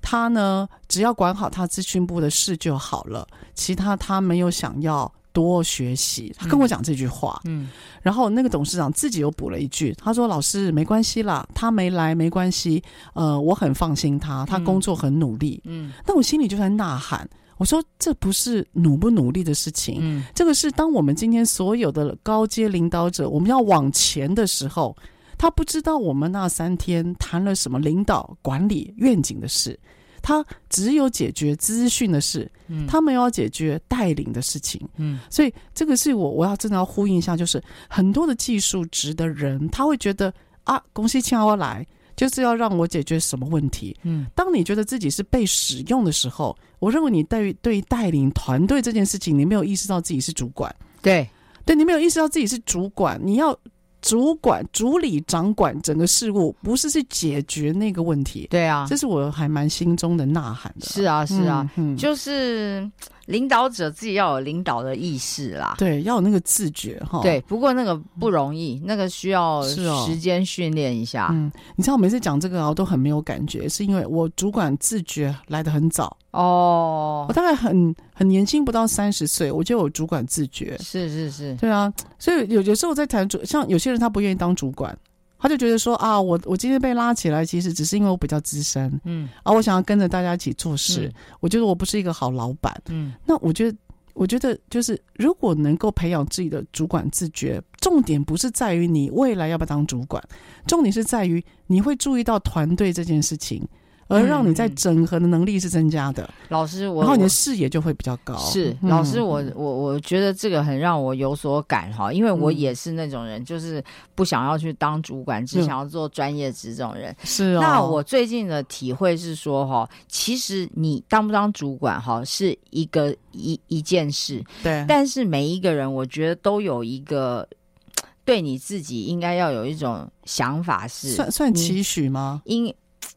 Speaker 1: 他呢只要管好他资讯部的事就好了，其他他没有想要多学习。他跟我讲这句话，
Speaker 2: 嗯。
Speaker 1: 然后那个董事长自己又补了一句，他说：“老师没关系啦，他没来没关系，呃，我很放心他，他工作很努力。
Speaker 2: 嗯。
Speaker 1: 那我心里就在呐喊，我说这不是努不努力的事情，
Speaker 2: 嗯。
Speaker 1: 这个是当我们今天所有的高阶领导者，我们要往前的时候，他不知道我们那三天谈了什么领导、管理、愿景的事，他只有解决资讯的事，
Speaker 2: 嗯。
Speaker 1: 他没有要解决带领的事情。
Speaker 2: 嗯。
Speaker 1: 所以这个是我我要真的要呼应一下，就是很多的技术值的人，他会觉得啊，恭喜请我来就是要让我解决什么问题。
Speaker 2: 嗯。
Speaker 1: 当你觉得自己是被使用的时候，我认为你对于对于带领团队这件事情，你没有意识到自己是主管，
Speaker 2: 对。
Speaker 1: 对你没有意识到自己是主管，你要主管主理掌管整个事务，不是去解决那个问题。
Speaker 2: 对啊
Speaker 1: 这，是我还蛮心中的呐喊的。
Speaker 2: 是啊是啊，就是领导者自己要有领导的意识啦。
Speaker 1: 对，要有那个自觉哈。
Speaker 2: 对，不过那个不容易，那个需要时间训练一下。
Speaker 1: 嗯，你知道我每次讲这个啊，我都很没有感觉，是因为我主管自觉来的很早，
Speaker 2: 哦
Speaker 1: 我，大概很很年轻，不到三十岁，我就有主管自觉。
Speaker 2: 是是是，
Speaker 1: 对啊，所以有有时候在谈主，像有些人他不愿意当主管，他就觉得说啊，我我今天被拉起来，其实只是因为我比较资深，
Speaker 2: 嗯。
Speaker 1: 啊，我想要跟着大家一起做事，
Speaker 2: 嗯
Speaker 1: 我觉得我不是一个好老板。
Speaker 2: 嗯。
Speaker 1: 那我觉得，我觉得就是如果能够培养自己的主管自觉，重点不是在于你未来要不要当主管，重点是在于你会注意到团队这件事情，而让你在整合的能力是增加的，
Speaker 2: 老师我，
Speaker 1: 然后你的视野就会比较高。
Speaker 2: 是
Speaker 1: 嗯
Speaker 2: 老师我，我我觉得这个很让我有所感哈，因为我也是那种人，就是不想要去当主管，只想要做专业职这种人。
Speaker 1: 是哦。
Speaker 2: 那我最近的体会是说哈，其实你当不当主管哈是一个一一件事，
Speaker 1: 对，
Speaker 2: 但是每一个人我觉得都有一个对你自己应该要有一种想法是，
Speaker 1: 算算期许吗？
Speaker 2: 因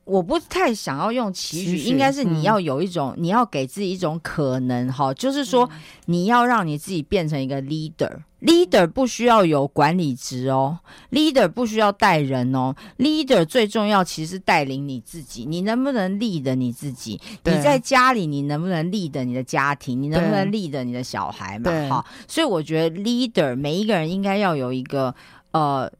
Speaker 2: 我不太想要用期许，应该是
Speaker 1: 嗯
Speaker 2: 你要有一种，你要给自己一种可能哈，就是说你要让你自己变成一个 leader。leader 不需要有管理职哦，leader 不需要带人哦，leader 最重要其实是带领你自己，你能不能 lead 你自己？你在家里你能不能 lead 你的家庭？你能不能
Speaker 1: 对
Speaker 2: lead 你的小孩嘛？
Speaker 1: 对
Speaker 2: 哈，所以我觉得 leader 每一个人应该要有一个呃。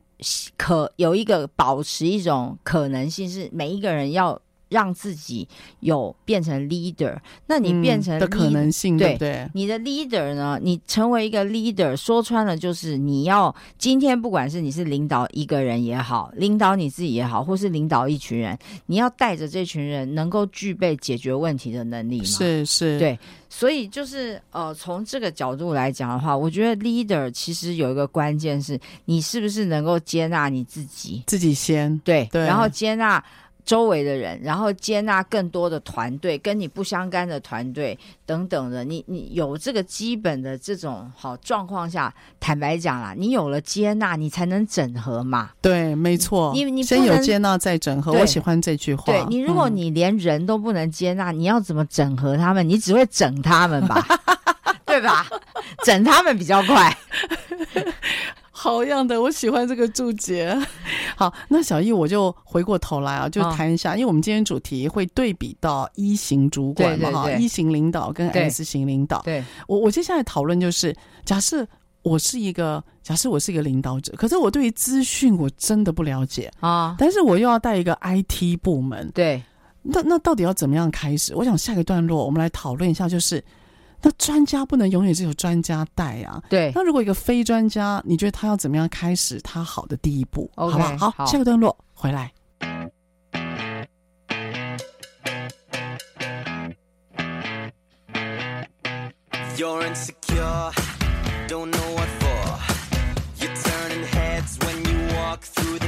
Speaker 2: 可有一个保持一种可能性是每一个人要让自己有变成 leader，那你变成
Speaker 1: 嗯的可能性，对对？
Speaker 2: 你的 leader 呢？你成为一个 leader，说穿了就是你要今天不管是你是领导一个人也好，领导你自己也好，或是领导一群人，你要带着这群人能够具备解决问题的能力嘛？
Speaker 1: 是是，
Speaker 2: 对，所以就是呃，从这个角度来讲的话，我觉得 leader 其实有一个关键是你是不是能够接纳你自己，
Speaker 1: 自己先
Speaker 2: 对，
Speaker 1: 对
Speaker 2: 然后接纳周围的人，然后接纳更多的团队，跟你不相干的团队等等的，你你有这个基本的这种好状况下，坦白讲啦，你有了接纳，你才能整合嘛。
Speaker 1: 对，没错。
Speaker 2: 你你
Speaker 1: 先有接纳再整合，我喜欢这句话。
Speaker 2: 对你，如果
Speaker 1: 嗯
Speaker 2: 你连人都不能接纳，你要怎么整合他们？你只会整他们吧，[LAUGHS] 对吧？整他们比较快。
Speaker 1: 好样的，我喜欢这个注解。[LAUGHS] 好，那小易我就回过头来啊，就谈一下，因为我们今天主题会对比到一型主管嘛，哈，一型领导跟
Speaker 2: 对。
Speaker 1: S 型领导。
Speaker 2: 对，
Speaker 1: 我我接下来讨论就是，假设我是一个，假设我是一个领导者，可是我对于资讯我真的不了解，
Speaker 2: 啊，
Speaker 1: 但是我又要带一个 IT 部门，
Speaker 2: 对，
Speaker 1: 那那到底要怎么样开始？我想下一个段落我们来讨论一下，就是那专家不能永远只有专家带啊。
Speaker 2: 对，
Speaker 1: 那如果一个非专家，你觉得他要怎么样开始他好的第一步
Speaker 2: OK，
Speaker 1: 好不好？好，
Speaker 2: 好
Speaker 1: 下个段落回来。
Speaker 5: You're insecure, don't know what for. You're turning heads when you walk through the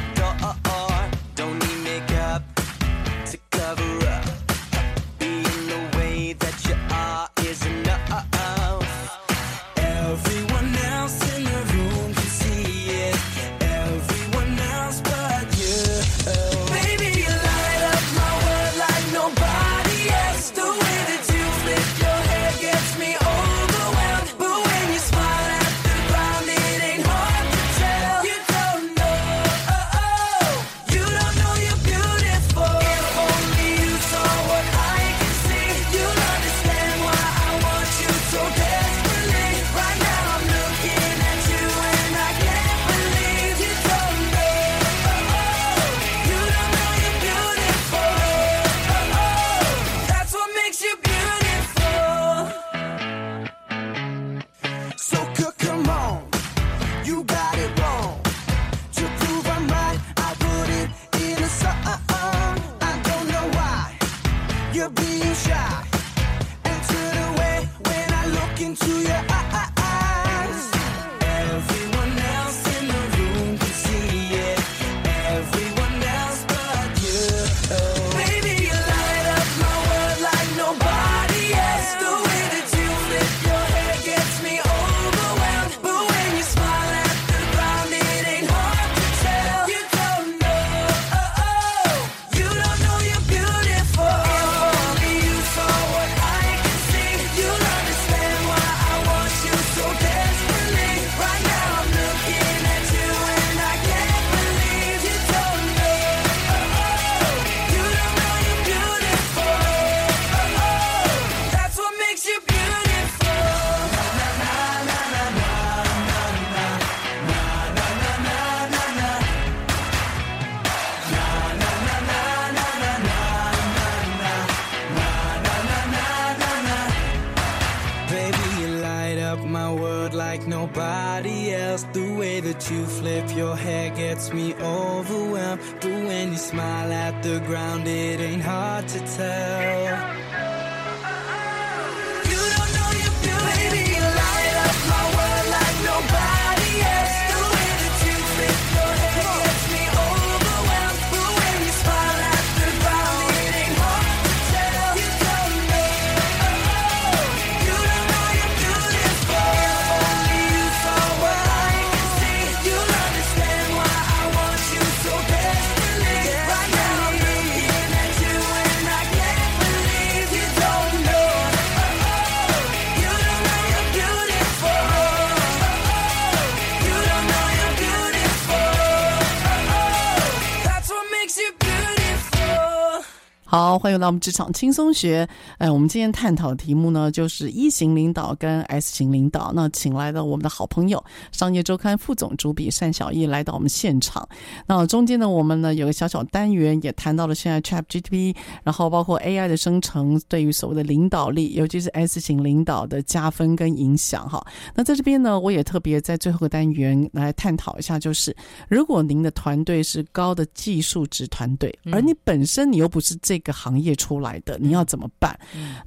Speaker 1: 欢迎来到我们职场轻松学。哎，我们今天探讨的题目呢，就是一型领导跟 S 型领导。那请来了我们的好朋友，商业周刊副总主笔单小艺来到我们现场。那中间呢，我们呢有个小小单元，也谈到了现在 ChatGPT，然后包括 AI 的生成对于所谓的领导力，尤其是 S 型领导的加分跟影响。哈，那在这边呢，我也特别在最后个单元来探讨一下，就是如果您的团队是高的技术值团队，而你本身你又不是这个行业出来的，你要怎么办？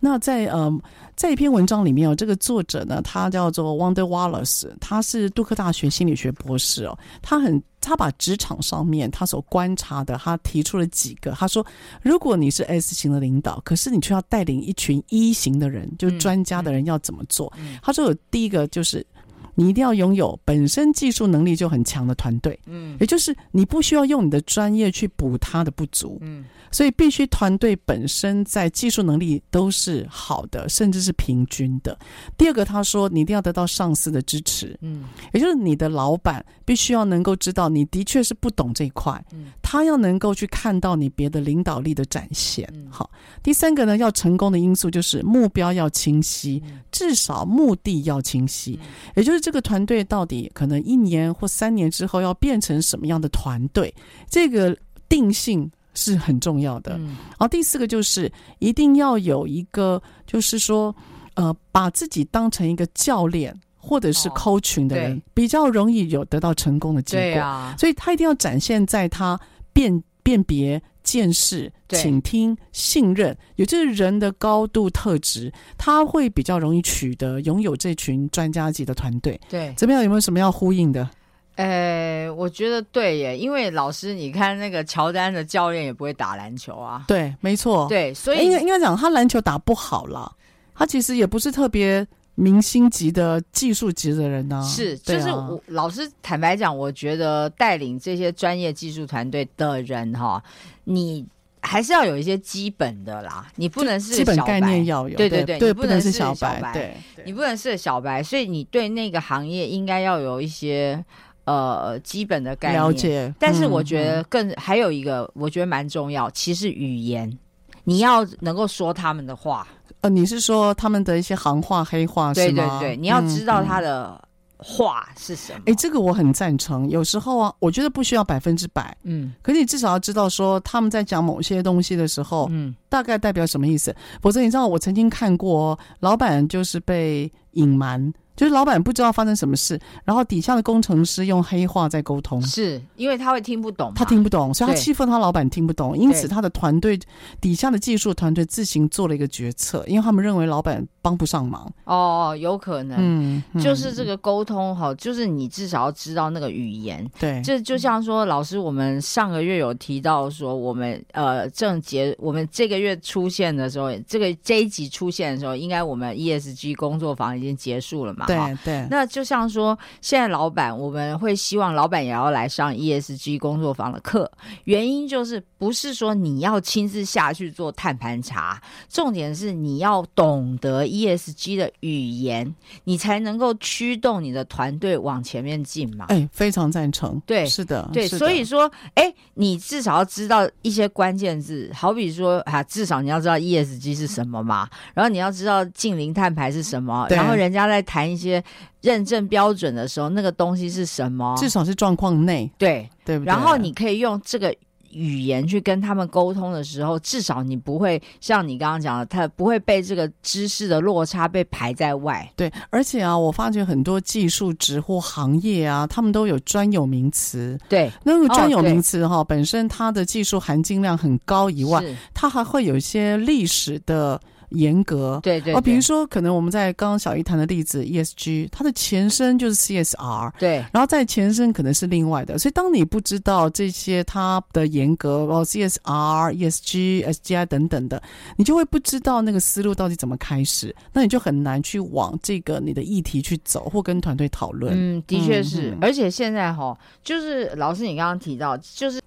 Speaker 1: 那在呃，在一篇文章里面哦，这个作者呢，他叫做 Wander Wallace，他是杜克大学心理学博士哦，他很他把职场上面他所观察的，他提出了几个，他说，如果你是 S 型的领导，可是你却要带领一群 E 型的人，就是专家的人，要怎么做？他说有第一个就是。你一定要拥有本身技术能力就很强的团队，嗯，也就是你不需要用你的专业去补他的不足，嗯，所以必须团队本身在技术能力都是好的，甚至是平均的。第二个，他说你一定要得到上司的支持，嗯，也就是你的老板必须要能够知道你的确是不懂这一块，嗯，他要能够去看到你别的领导力的展现。好，第三个呢，要成功的因素就是目标要清晰，至少目的要清晰，也就是。这个团队到底可能一年或三年之后要变成什么样的团队？这个定性是很重要的。然后第四个就是一定要有一个，就是说，呃，把自己当成一个教练或者是 coaching 的人，比较容易有得到成功的结果。所以他一定要展现在他辨辨别。见识、倾听、信任，也就是人的高度特质，他会比较容易取得拥有这群专家级的团队。
Speaker 2: 对，
Speaker 1: 怎么样？有没有什么要呼应的？
Speaker 2: 呃，我觉得对耶，因为老师，你看那个乔丹的教练也不会打篮球啊。
Speaker 1: 对，没错。
Speaker 2: 对，所以
Speaker 1: 应该应该讲他篮球打不好了，他其实也不是特别。明星级的技术级的人呢、啊？
Speaker 2: 是，就是我、啊、老师坦白讲，我觉得带领这些专业技术团队的人哈，你还是要有一些基本的啦，你不能是小白，基本概念要有，对对对，
Speaker 1: 对
Speaker 2: 你不能是
Speaker 1: 小
Speaker 2: 白，
Speaker 1: 对，对
Speaker 2: 你不能是小白，所以你对那个行业应该要有一些呃基本的概念了解。但是我觉得更、嗯、还有一个，我觉得蛮重要，其实语言你要能够说他们的话。
Speaker 1: 呃，你是说他们的一些行话、黑话是吗？
Speaker 2: 对对对，你要知道他的话是什么。哎、
Speaker 1: 这个我很赞成。有时候啊，我觉得不需要百分之百，嗯，可是你至少要知道说他们在讲某些东西的时候，嗯，大概代表什么意思。否则你知道，我曾经看过老板就是被隐瞒。就是老板不知道发生什么事，然后底下的工程师用黑话在沟通，
Speaker 2: 是因为他会听不懂，
Speaker 1: 他听不懂，所以他欺负他老板听不懂，因此他的团队底下的技术团队自行做了一个决策，因为他们认为老板帮不上忙。
Speaker 2: 哦，有可能，嗯，就是这个沟通哈，就是你至少要知道那个语言，
Speaker 1: 对，
Speaker 2: 这就像说老师，我们上个月有提到说，我们呃正结，我们这个月出现的时候，这个这一集出现的时候，应该我们 ESG 工作坊已经结束了嘛。
Speaker 1: 对对，
Speaker 2: 那就像说，现在老板我们会希望老板也要来上 ESG 工作坊的课，原因就是不是说你要亲自下去做碳盘查，重点是你要懂得 ESG 的语言，你才能够驱动你的团队往前面进嘛。
Speaker 1: 哎，非常赞成。
Speaker 2: 对，
Speaker 1: 是的，
Speaker 2: 对，所以说，哎，你至少要知道一些关键字，好比说啊，至少你要知道 ESG 是什么嘛，然后你要知道近零碳排是什么，然后人家在谈一些。些认证标准的时候，那个东西是什么？
Speaker 1: 至少是状况内，
Speaker 2: 对
Speaker 1: 对不对？
Speaker 2: 然后你可以用这个语言去跟他们沟通的时候，至少你不会像你刚刚讲的，他不会被这个知识的落差被排在外。
Speaker 1: 对，而且啊，我发觉很多技术职或行业啊，他们都有专有名词。
Speaker 2: 对，
Speaker 1: 那个专有名
Speaker 2: 哦
Speaker 1: 词哈、本身它的技术含金量很高以外，它还会有一些历史的严格。
Speaker 2: 对对
Speaker 1: 哦，比如说，可能我们在刚刚小姨谈的例子，ESG，它的前身就是 CSR。
Speaker 2: 对，
Speaker 1: 然后在前身可能是另外的，所以当你不知道这些它的严格哦，CSR、ESG、SGI 等等的，你就会不知道那个思路到底怎么开始，那你就很难去往这个你的议题去走，或跟团队讨论。
Speaker 2: 嗯，的确是，
Speaker 1: 嗯
Speaker 2: 而且现在哈，就是老师你刚刚提到，就是。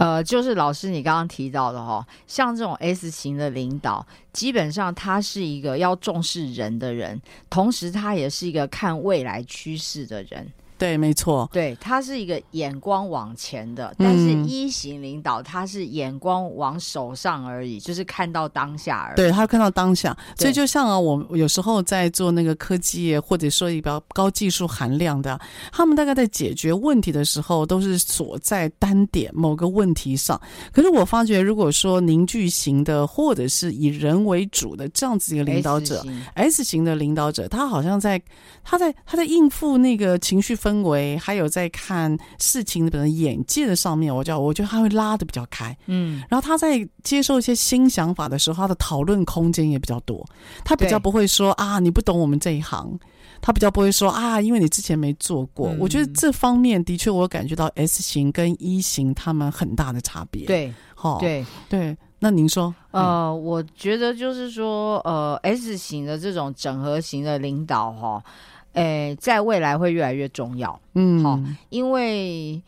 Speaker 2: 呃，就是老师你刚刚提到的哈，像这种 S 型的领导，基本上他是一个要重视人的人，同时他也是一个看未来趋势的人。
Speaker 1: 对，没错。
Speaker 2: 对，他是一个眼光往前的，
Speaker 1: 嗯
Speaker 2: 但是一型领导他是眼光往手上而已，就是看到当下而已。
Speaker 1: 对他看到当下，所以就像啊，我有时候在做那个科技业，或者说比较高技术含量的，他们大概在解决问题的时候，都是锁在单点某个问题上。可是我发觉，如果说凝聚型的，或者是以人为主的这样子一个领导者
Speaker 2: S 型
Speaker 1: S 型的领导者，他好像在他在他在应付那个情绪氛围，还有在看事情的眼界的上面，我叫我觉得他会拉的比较开。
Speaker 2: 嗯，
Speaker 1: 然后他在接受一些新想法的时候，他的讨论空间也比较多。他比
Speaker 2: 较
Speaker 1: 不会说啊，你不懂我们这一行。他比较不会说啊，因为你之前没做过。
Speaker 2: 嗯
Speaker 1: 我觉得这方面的确，我感觉到 S 型跟 E 型他们很大的差别。，
Speaker 2: 对
Speaker 1: 好、
Speaker 2: 对。
Speaker 1: 对。那您说？
Speaker 2: 呃，我觉得就是说，呃，S 型的这种整合型的领导哈，诶，在未来会越来越重要，
Speaker 1: 嗯，
Speaker 2: 好因为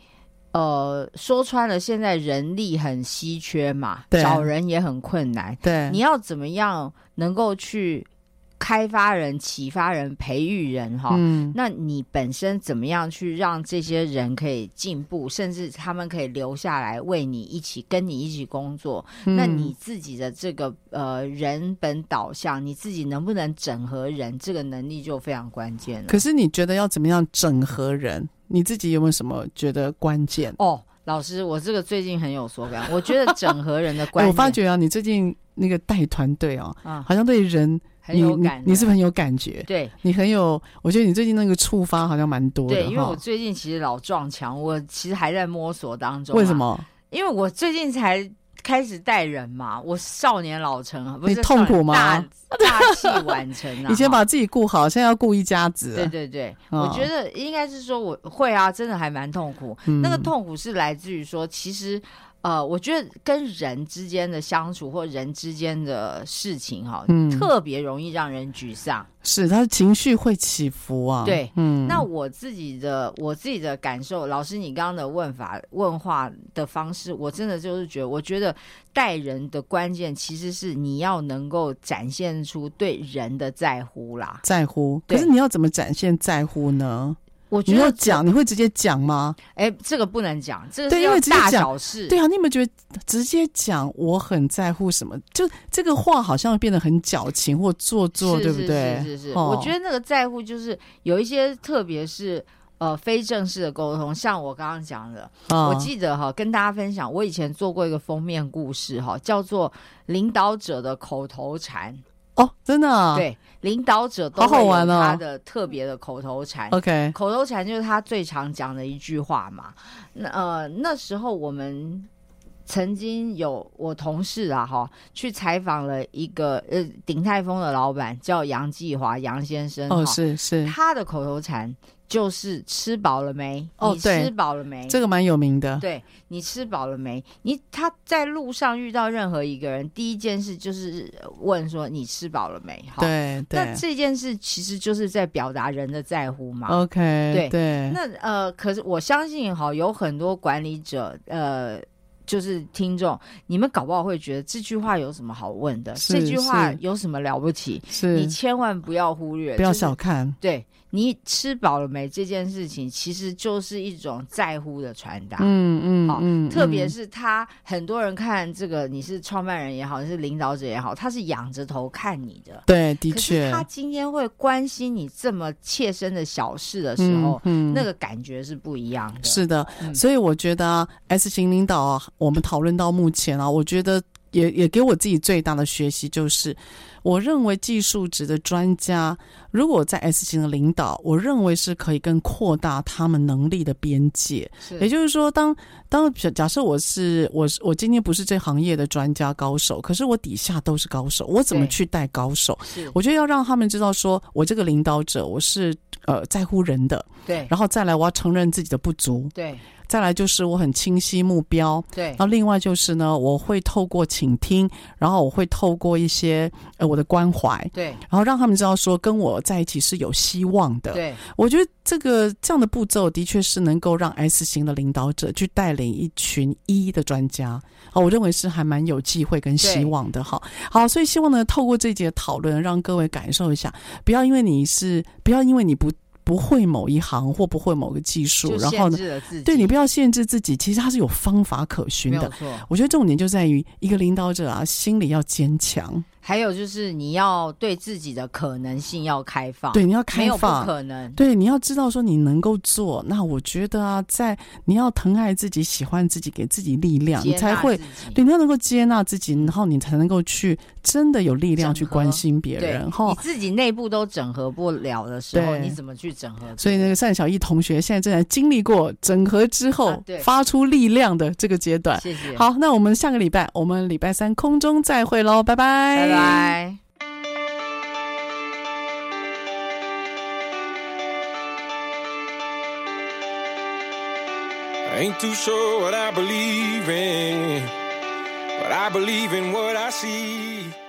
Speaker 2: 呃，说穿了，现在人力很稀缺嘛，找人也很困难，
Speaker 1: 对，
Speaker 2: 你要怎么样能够去开发人、启发人、培育人哈？
Speaker 1: 嗯，
Speaker 2: 那你本身怎么样去让这些人可以进步，甚至他们可以留下来为你一起跟你一起工作？
Speaker 1: 嗯
Speaker 2: 那你自己的这个呃人本导向，你自己能不能整合人，这个能力就非常关键了。
Speaker 1: 可是你觉得要怎么样整合人？你自己有没有什么觉得关键？
Speaker 2: 哦，老师，我这个最近很有所感，我觉得整合人的关 [LAUGHS]
Speaker 1: 哎
Speaker 2: 键，
Speaker 1: 我发觉啊，你最近那个带团队哦，
Speaker 2: 啊
Speaker 1: 好像对人
Speaker 2: 很有感
Speaker 1: 你你，是不是很有感觉？
Speaker 2: 对。
Speaker 1: 你很有，我觉得你最近那个触发好像蛮多的
Speaker 2: 对，因
Speaker 1: 为
Speaker 2: 我最近其实老撞墙，我其实还在摸索当中、啊
Speaker 1: 为什？么？
Speaker 2: 因为我最近才开始带人嘛，我少年老成，不
Speaker 1: 你
Speaker 2: 是
Speaker 1: 痛苦吗
Speaker 2: 大大器晚成啊！[LAUGHS]
Speaker 1: 以前把自己顾好，现在要顾一家子。
Speaker 2: 对对对，
Speaker 1: 哦
Speaker 2: 我觉得应该是说我会啊，真的还蛮痛苦。
Speaker 1: 嗯
Speaker 2: 那个痛苦是来自于说，其实呃，我觉得跟人之间的相处或人之间的事情哈、
Speaker 1: 嗯
Speaker 2: 特别容易让人沮丧。
Speaker 1: 是他的情绪会起伏啊。
Speaker 2: 对
Speaker 1: 嗯，
Speaker 2: 那我自己的我自己的感受，老师你刚刚的问法问话的方式，我真的就是觉得，我觉得待人的关键其实是你要能够展现出对人的在乎啦。
Speaker 1: 在乎，可是你要怎么展现在乎呢？
Speaker 2: 我觉得
Speaker 1: 你要讲，你会直接讲吗？
Speaker 2: 哎，这个不能讲，这个
Speaker 1: 对因
Speaker 2: 为大小事。
Speaker 1: 对啊，你有没有觉得直接讲我很在乎什么？就这个话好像变得很矫情或做作，
Speaker 2: 是
Speaker 1: 对不对？
Speaker 2: 是是是我觉得那个在乎就是有一些，特别是呃非正式的沟通，像我刚刚讲的，
Speaker 1: 哦
Speaker 2: 我记得哈，跟大家分享，我以前做过一个封面故事哈，叫做“领导者的口头禅”。
Speaker 1: 哦，真的、啊，
Speaker 2: 对，领导者都
Speaker 1: 好好玩哦。
Speaker 2: 他的特别的口头禅。
Speaker 1: ，OK，
Speaker 2: 口头禅就是他最常讲的一句话嘛。那呃那时候我们曾经有我同事啊哈去采访了一个呃鼎泰丰的老板叫杨继华杨先生
Speaker 1: 哦，是是，
Speaker 2: 他的口头禅就是吃饱了没？
Speaker 1: 哦对
Speaker 2: 吃饱了没？
Speaker 1: 这个蛮有名的，
Speaker 2: 对你吃饱了没？你他在路上遇到任何一个人，第一件事就是问说你吃饱了没？哈，
Speaker 1: 对对
Speaker 2: 那这件事其实就是在表达人的在乎嘛。
Speaker 1: ，OK，
Speaker 2: 对
Speaker 1: 对，
Speaker 2: 那呃，可是我相信哈，有很多管理者呃，就是听众，你们搞不好会觉得这句话有什么好问的？这句
Speaker 1: 话
Speaker 2: 有什么了不起？
Speaker 1: 是
Speaker 2: 你千万不要忽略，
Speaker 1: 不要
Speaker 2: 就是
Speaker 1: 小看。
Speaker 2: 对你吃饱了没这件事情，其实就是一种在乎的传达。
Speaker 1: 嗯嗯
Speaker 2: 好
Speaker 1: 嗯，
Speaker 2: 特别
Speaker 1: 嗯
Speaker 2: 是他，很多人看这个，你是创办人也好，你是领导者也好，他是仰着头看你的。
Speaker 1: 对，的确，
Speaker 2: 他今天会关心你这么切身的小事的时候，
Speaker 1: 嗯嗯
Speaker 2: 那个感觉是不一样的。
Speaker 1: 是的，
Speaker 2: 嗯
Speaker 1: 所以我觉得啊 S 型领导啊，我们讨论到目前啊，我觉得也也给我自己最大的学习就是，我认为技术值的专家，如果在 S 型的领导，我认为是可以更扩大他们能力的边界。
Speaker 2: 是
Speaker 1: 也就是说，当当假假设我是我是我今天不是这行业的专家高手，可是我底下都是高手，我怎
Speaker 2: 么
Speaker 1: 去带高手？
Speaker 2: 是，
Speaker 1: 我觉得要让他们知道，说我这个领导者，我是呃在乎人的，
Speaker 2: 对
Speaker 1: 然后再来我要承认自己的不足，
Speaker 2: 对
Speaker 1: 再来就是我很清晰目标，
Speaker 2: 对。
Speaker 1: 然后另外就是呢，我会透过倾听，然后我会透过一些呃我的关怀，
Speaker 2: 对。
Speaker 1: 然后让他们知道说跟我在一起是有希望的。
Speaker 2: 对。
Speaker 1: 我觉得这个这样的步骤的确是能够让 S 型的领导者去带领一群 E 的专家，好，我认为是还蛮有机会跟希望的。哈，好，所以希望呢，透过这节讨论，让各位感受一下，不要因为你是，不要因为你不不会某一行或不会某个技
Speaker 2: 术，
Speaker 1: 然后呢。对你不要限制自己，其实它是有方法可循的。我觉得重点就在于一个领导者啊，心里要坚强，
Speaker 2: 还有就是你要对自己的可能性要开放，
Speaker 1: 对，你要开放，
Speaker 2: 可能。
Speaker 1: 对，你要知道说你能够做。那我觉得啊，在你要疼爱自己、喜欢自己、给自己力量，你才
Speaker 2: 会
Speaker 1: 对，你要能够接纳自己，然后你才能够去真的有力量去关心别
Speaker 2: 对
Speaker 1: 人。哈
Speaker 2: 你，自己内部都整合不了的时候，你怎么去整合？
Speaker 1: 所以那个单小艺同学现在正在经历过整合之后、
Speaker 2: 啊
Speaker 1: 发出力量的这个阶段。
Speaker 2: 谢谢，，
Speaker 1: 好，那我们下个礼拜，我们礼拜三空中再会喽，拜拜，
Speaker 2: 拜拜。
Speaker 6: I ain't too sure what I believe in, but I believe in what I see.